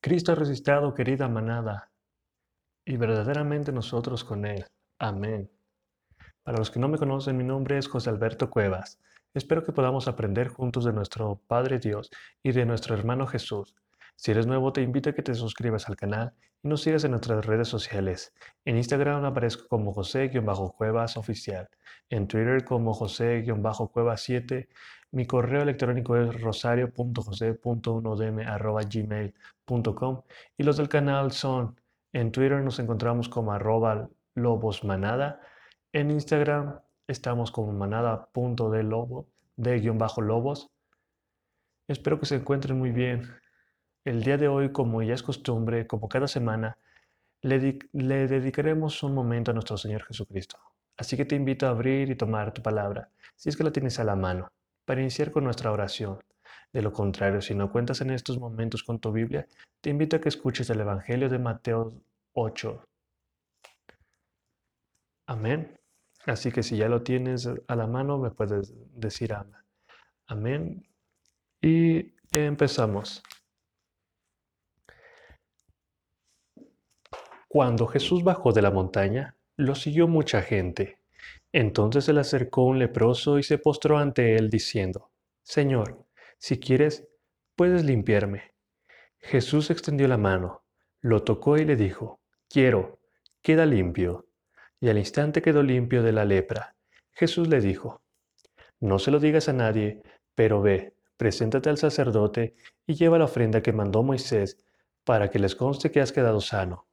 Cristo ha resucitado, querida manada, y verdaderamente nosotros con Él. Amén. Para los que no me conocen, mi nombre es José Alberto Cuevas. Espero que podamos aprender juntos de nuestro Padre Dios y de nuestro hermano Jesús. Si eres nuevo, te invito a que te suscribas al canal y nos sigas en nuestras redes sociales. En Instagram aparezco como José-Cuevas Oficial, en Twitter como José-Cuevas7 mi correo electrónico es rosario.jose.1dm.gmail.com y los del canal son, en Twitter nos encontramos como arroba lobosmanada, en Instagram estamos como manada.de de guion bajo lobos. Espero que se encuentren muy bien. El día de hoy, como ya es costumbre, como cada semana, le, dedicaremos un momento a nuestro Señor Jesucristo. Así que te invito a abrir y tomar tu palabra, si es que la tienes a la mano para iniciar con nuestra oración. De lo contrario, si no cuentas en estos momentos con tu Biblia, te invito a que escuches el Evangelio de Mateo 8. Amén. Así que si ya lo tienes a la mano, me puedes decir amén. Y empezamos. Cuando Jesús bajó de la montaña, lo siguió mucha gente. Entonces se le acercó un leproso y se postró ante él diciendo, Señor, si quieres, puedes limpiarme. Jesús extendió la mano, lo tocó y le dijo, Quiero, queda limpio. Y al instante quedó limpio de la lepra. Jesús le dijo, No se lo digas a nadie, pero ve, preséntate al sacerdote y lleva la ofrenda que mandó Moisés para que les conste que has quedado sano.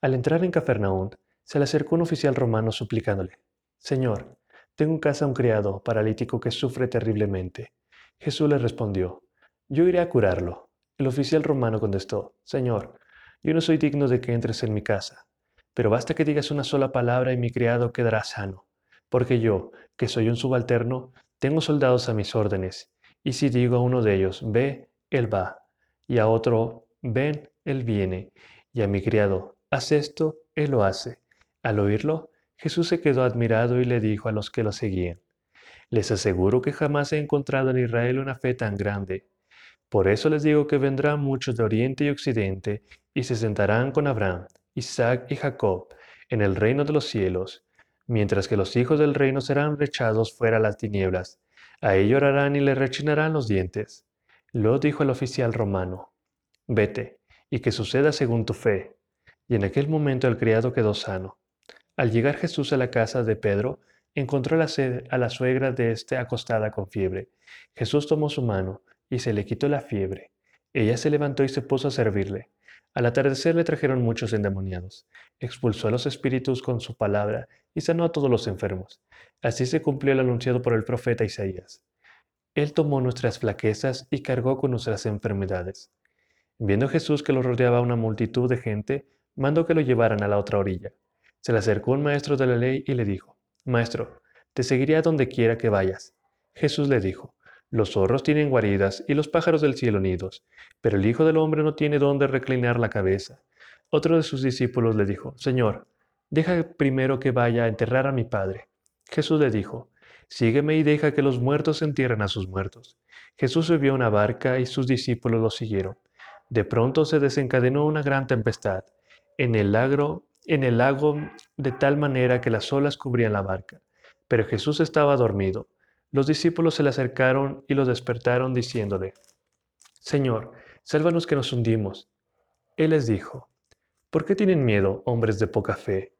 Al entrar en Cafarnaún, se le acercó un oficial romano suplicándole, Señor, tengo en casa un criado paralítico que sufre terriblemente. Jesús le respondió, Yo iré a curarlo. El oficial romano contestó, Señor, yo no soy digno de que entres en mi casa, pero basta que digas una sola palabra y mi criado quedará sano, porque yo, que soy un subalterno, tengo soldados a mis órdenes, y si digo a uno de ellos, ve, él va, y a otro, ven, él viene, y a mi criado, haz esto, él lo hace. Al oírlo, Jesús se quedó admirado y le dijo a los que lo seguían, Les aseguro que jamás he encontrado en Israel una fe tan grande. Por eso les digo que vendrán muchos de oriente y occidente y se sentarán con Abraham, Isaac y Jacob en el reino de los cielos, mientras que los hijos del reino serán rechazados fuera las tinieblas. A ellos llorarán y le rechinarán los dientes. Lo dijo el oficial romano, Vete, y que suceda según tu fe. Y en aquel momento el criado quedó sano. Al llegar Jesús a la casa de Pedro, encontró a la suegra de éste acostada con fiebre. Jesús tomó su mano y se le quitó la fiebre. Ella se levantó y se puso a servirle. Al atardecer le trajeron muchos endemoniados. Expulsó a los espíritus con su palabra y sanó a todos los enfermos. Así se cumplió el anunciado por el profeta Isaías. Él tomó nuestras flaquezas y cargó con nuestras enfermedades. Viendo Jesús que lo rodeaba una multitud de gente, mandó que lo llevaran a la otra orilla. Se le acercó un maestro de la ley y le dijo, Maestro, te seguiré a donde quiera que vayas. Jesús le dijo, Los zorros tienen guaridas y los pájaros del cielo nidos, pero el Hijo del Hombre no tiene dónde reclinar la cabeza. Otro de sus discípulos le dijo, Señor, deja primero que vaya a enterrar a mi Padre. Jesús le dijo, Sígueme y deja que los muertos entierren a sus muertos. Jesús subió a una barca y sus discípulos lo siguieron. De pronto se desencadenó una gran tempestad. En el lago en el lago de tal manera que las olas cubrían la barca. Pero Jesús estaba dormido. Los discípulos se le acercaron y lo despertaron diciéndole, Señor, sálvanos que nos hundimos. Él les dijo, ¿por qué tienen miedo, hombres de poca fe?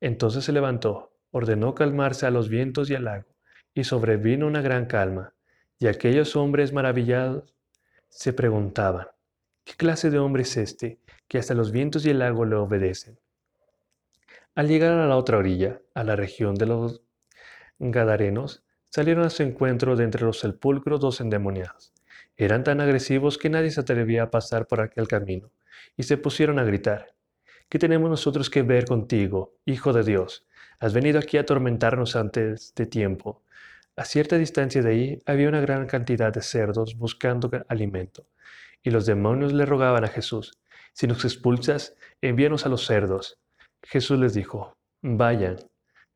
Entonces se levantó, ordenó calmarse a los vientos y al lago, y sobrevino una gran calma. Y aquellos hombres maravillados se preguntaban, ¿qué clase de hombre es este que hasta los vientos y el lago le obedecen? Al llegar a la otra orilla, a la región de los Gadarenos, salieron a su encuentro de entre los sepulcros dos endemoniados. Eran tan agresivos que nadie se atrevía a pasar por aquel camino, y se pusieron a gritar, ¿Qué tenemos nosotros que ver contigo, Hijo de Dios? Has venido aquí a atormentarnos antes de tiempo. A cierta distancia de ahí había una gran cantidad de cerdos buscando alimento, y los demonios le rogaban a Jesús, si nos expulsas, envíanos a los cerdos. Jesús les dijo, vayan.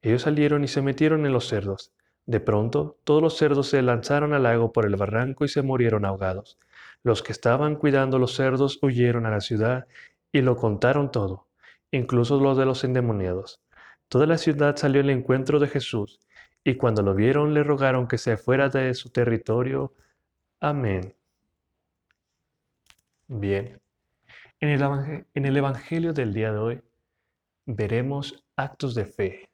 Ellos salieron y se metieron en los cerdos. De pronto, todos los cerdos se lanzaron al lago por el barranco y se murieron ahogados. Los que estaban cuidando los cerdos huyeron a la ciudad y lo contaron todo, incluso los de los endemoniados. Toda la ciudad salió al encuentro de Jesús, y cuando lo vieron le rogaron que se fuera de su territorio. Amén. Bien, en el, Evangelio del día de hoy veremos actos de fe.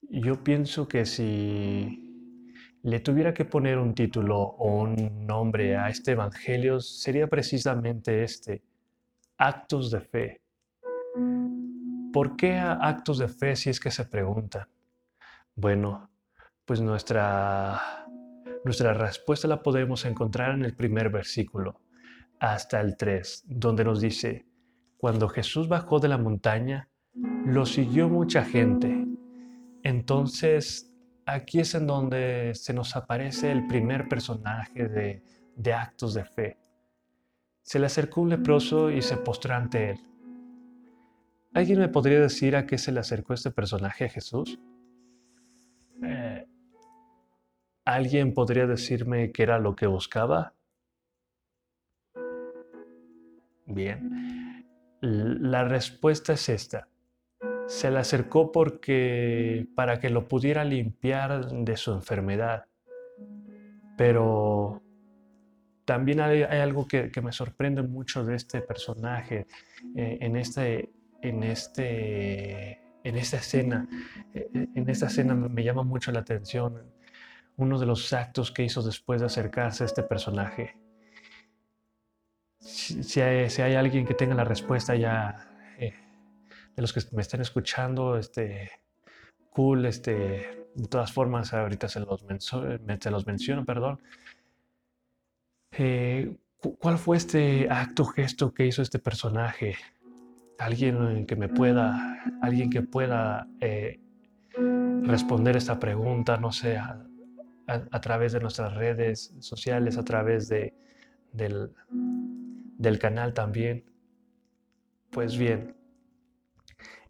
Yo pienso que si le tuviera que poner un título o un nombre a este Evangelio, sería precisamente este, actos de fe. ¿Por qué actos de fe si es que se preguntan? Bueno, pues nuestra, nuestra respuesta la podemos encontrar en el primer versículo, hasta el 3, donde nos dice, cuando Jesús bajó de la montaña, lo siguió mucha gente. Entonces aquí es en donde se nos aparece el primer personaje de, actos de fe. Se le acercó un leproso y se postró ante él. ¿Alguien me podría decir a qué se le acercó este personaje a Jesús? Eh, ¿Alguien podría decirme qué era lo que buscaba? Bien, la respuesta es esta se le acercó porque para que lo pudiera limpiar de su enfermedad. Pero también hay, algo que, me sorprende mucho de este personaje eh, en, este, en, este, en esta escena. Eh, en esta escena me llama mucho la atención uno de los actos que hizo después de acercarse a este personaje. Si, hay, alguien que tenga la respuesta ya de los que me estén escuchando, este, cool, este, de todas formas, ahorita se los, los menciono, perdón. Eh, ¿Cuál fue este acto, gesto que hizo este personaje? Alguien que me pueda, alguien que pueda eh, responder esta pregunta, no sé, a, través de nuestras redes sociales, a través de, del, del canal también. Pues bien,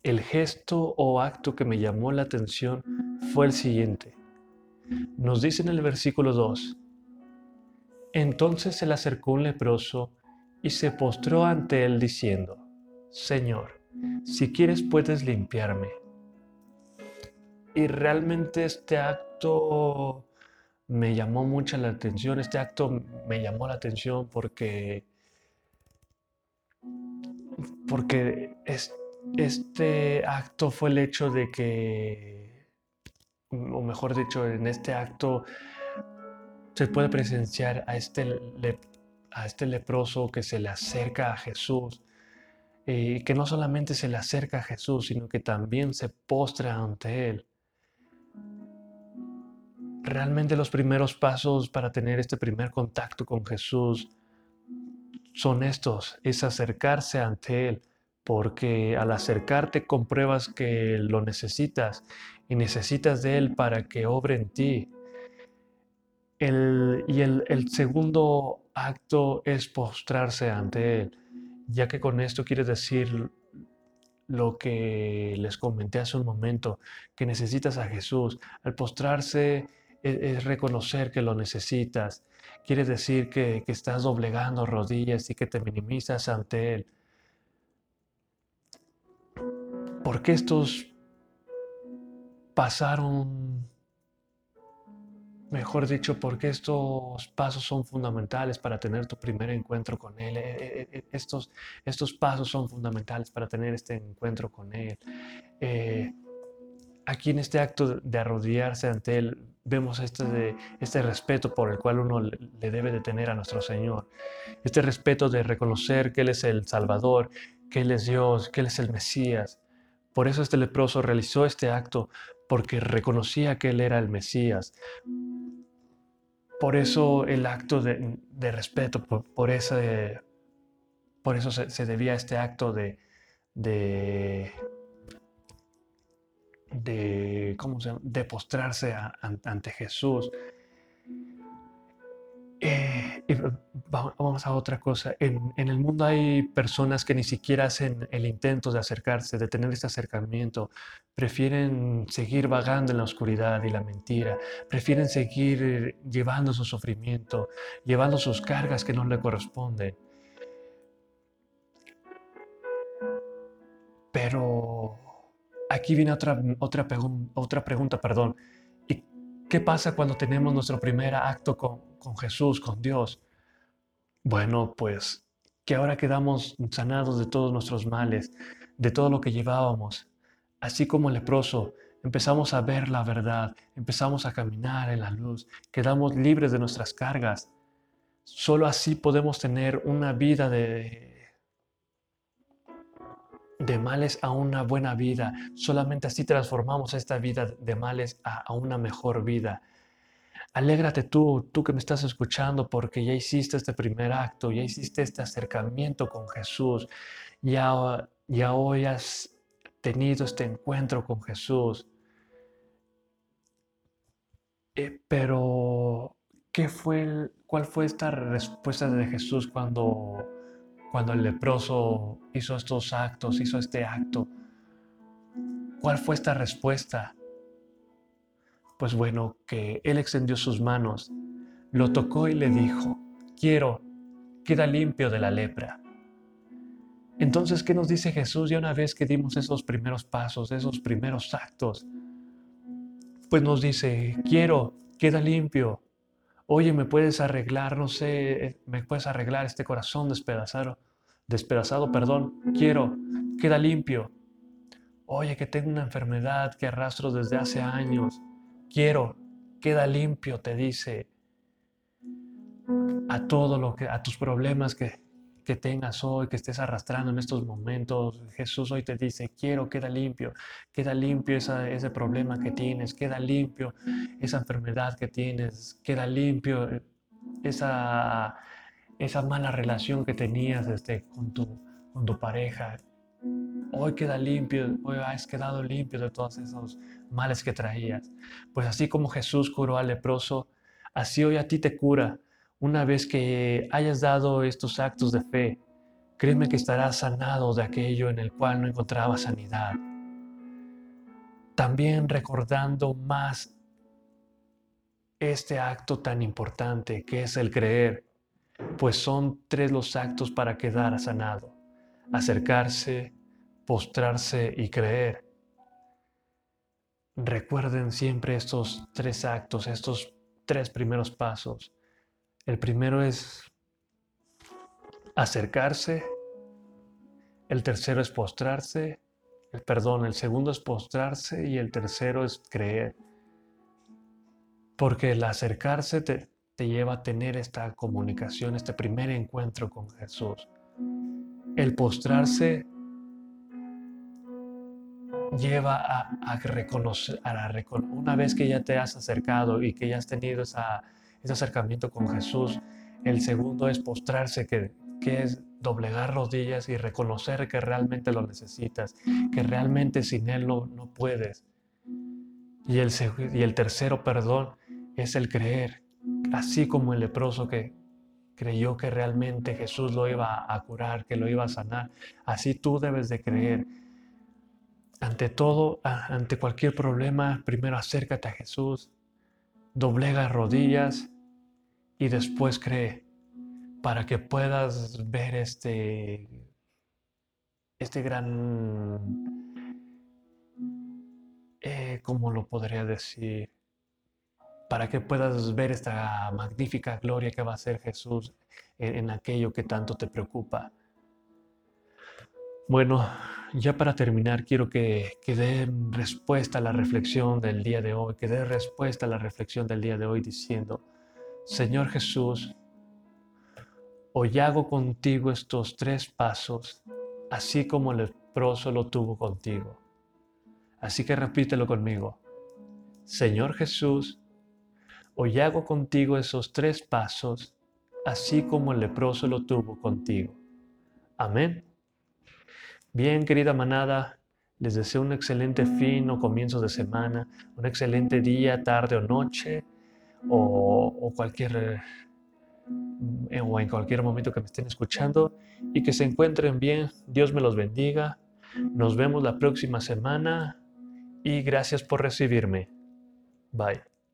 el gesto o acto que me llamó la atención fue el siguiente. Nos dice en el versículo 2, entonces se le acercó un leproso y se postró ante él diciendo, Señor, si quieres puedes limpiarme. Y realmente este acto me llamó mucho la atención, este acto me llamó la atención porque, porque es, este acto fue el hecho de que, o mejor dicho, en este acto se puede presenciar a este, a este leproso que se le acerca a Jesús, y que no solamente se le acerca a Jesús, sino que también se postra ante Él. Realmente los primeros pasos para tener este primer contacto con Jesús son estos, es acercarse ante Él, porque al acercarte compruebas que lo necesitas y necesitas de Él para que obre en ti. y el, el, segundo acto es postrarse ante Él, ya que con esto quiere decir lo que les comenté hace un momento, que necesitas a Jesús. Al postrarse es, reconocer que lo necesitas. Quiere decir que, que estás doblegando rodillas y que te minimizas ante Él ¿Por qué estos pasaron, mejor dicho, por qué estos pasos son fundamentales para tener tu primer encuentro con Él? Eh, eh, eh, estos, estos pasos son fundamentales para tener este encuentro con Él. Aquí en este acto de arrodillarse ante Él, vemos este, de, este respeto por el cual uno le debe de tener a nuestro Señor. Este respeto de reconocer que Él es el Salvador, que Él es Dios, que Él es el Mesías. Por eso este leproso realizó este acto, porque reconocía que él era el Mesías. Por eso el acto de, respeto, por, ese, por eso se, debía este acto de, de, de, ¿cómo se de postrarse ante Jesús. Eh, vamos a otra cosa. En, en, el mundo hay personas que ni siquiera hacen el intento de acercarse, de tener este acercamiento. Prefieren seguir vagando en la oscuridad y la mentira. Prefieren seguir llevando su sufrimiento, llevando sus cargas que no le corresponden. Pero aquí viene otra, otra, pregunta, perdón. ¿Y qué pasa cuando tenemos nuestro primer acto con, con Jesús, con Dios. Bueno, pues que ahora quedamos sanados de todos nuestros males, de todo lo que llevábamos. Así como el leproso, empezamos a ver la verdad, empezamos a caminar en la luz, quedamos libres de nuestras cargas. Solo así podemos tener una vida de, de males a una buena vida. Solamente así transformamos esta vida de males a, a una mejor vida. Alégrate tú, tú que me estás escuchando, porque ya hiciste este primer acto, ya hiciste este acercamiento con Jesús, ya, ya hoy has tenido este encuentro con Jesús. Eh, pero, ¿qué fue, ¿cuál fue esta respuesta de Jesús cuando, cuando el leproso hizo estos actos, hizo este acto? ¿Cuál fue esta respuesta? Pues bueno, que él extendió sus manos, lo tocó y le dijo, quiero, queda limpio de la lepra. Entonces, ¿qué nos dice Jesús ya una vez que dimos esos primeros pasos, esos primeros actos? Pues nos dice, quiero, queda limpio. Oye, ¿me puedes arreglar, no sé, me puedes arreglar este corazón despedazado, despedazado, perdón, quiero, queda limpio. Oye, que tengo una enfermedad que arrastro desde hace años quiero, queda limpio, te dice, a todo lo que, a tus problemas que, que tengas hoy, que estés arrastrando en estos momentos. Jesús hoy te dice, quiero, queda limpio, queda limpio ese problema que tienes, queda limpio esa enfermedad que tienes, queda limpio esa, esa mala relación que tenías este, con, tu, con tu pareja. Hoy queda limpio, hoy has quedado limpio de todos esos males que traías. Pues así como Jesús curó al leproso, así hoy a ti te cura. Una vez que hayas dado estos actos de fe, créeme que estarás sanado de aquello en el cual no encontraba sanidad. También recordando más este acto tan importante que es el creer, pues son tres los actos para quedar sanado. Acercarse, postrarse y creer. Recuerden siempre estos tres actos, estos tres primeros pasos. El primero es acercarse, el tercero es postrarse, el perdón, el segundo es postrarse y el tercero es creer. Porque el acercarse te, te lleva a tener esta comunicación, este primer encuentro con Jesús. El postrarse lleva a, reconocer, a una vez que ya te has acercado y que ya has tenido ese acercamiento con Jesús, el segundo es postrarse, que, que es doblegar rodillas y reconocer que realmente lo necesitas, que realmente sin Él no, no puedes. Y el, y el tercero, perdón, es el creer, así como el leproso que creyó que realmente Jesús lo iba a curar, que lo iba a sanar, así tú debes de creer ante todo, ante cualquier problema, primero acércate a Jesús, doblega rodillas y después cree para que puedas ver este, este gran, eh, ¿cómo lo podría decir? Para que puedas ver esta magnífica gloria que va a ser Jesús en aquello que tanto te preocupa. Bueno, ya para terminar, quiero que, que dé respuesta a la reflexión del día de hoy, que dé respuesta a la reflexión del día de hoy diciendo, Señor Jesús, hoy hago contigo estos tres pasos, así como el leproso lo tuvo contigo. Así que repítelo conmigo. Señor Jesús, hoy hago contigo esos tres pasos, así como el leproso lo tuvo contigo. Amén. Bien, querida manada, les deseo un excelente fin o comienzo de semana, un excelente día, tarde o noche, o, cualquier mm, o en cualquier momento que me estén escuchando y que se encuentren bien. Dios me los bendiga. Nos vemos la próxima semana y gracias por recibirme. Bye.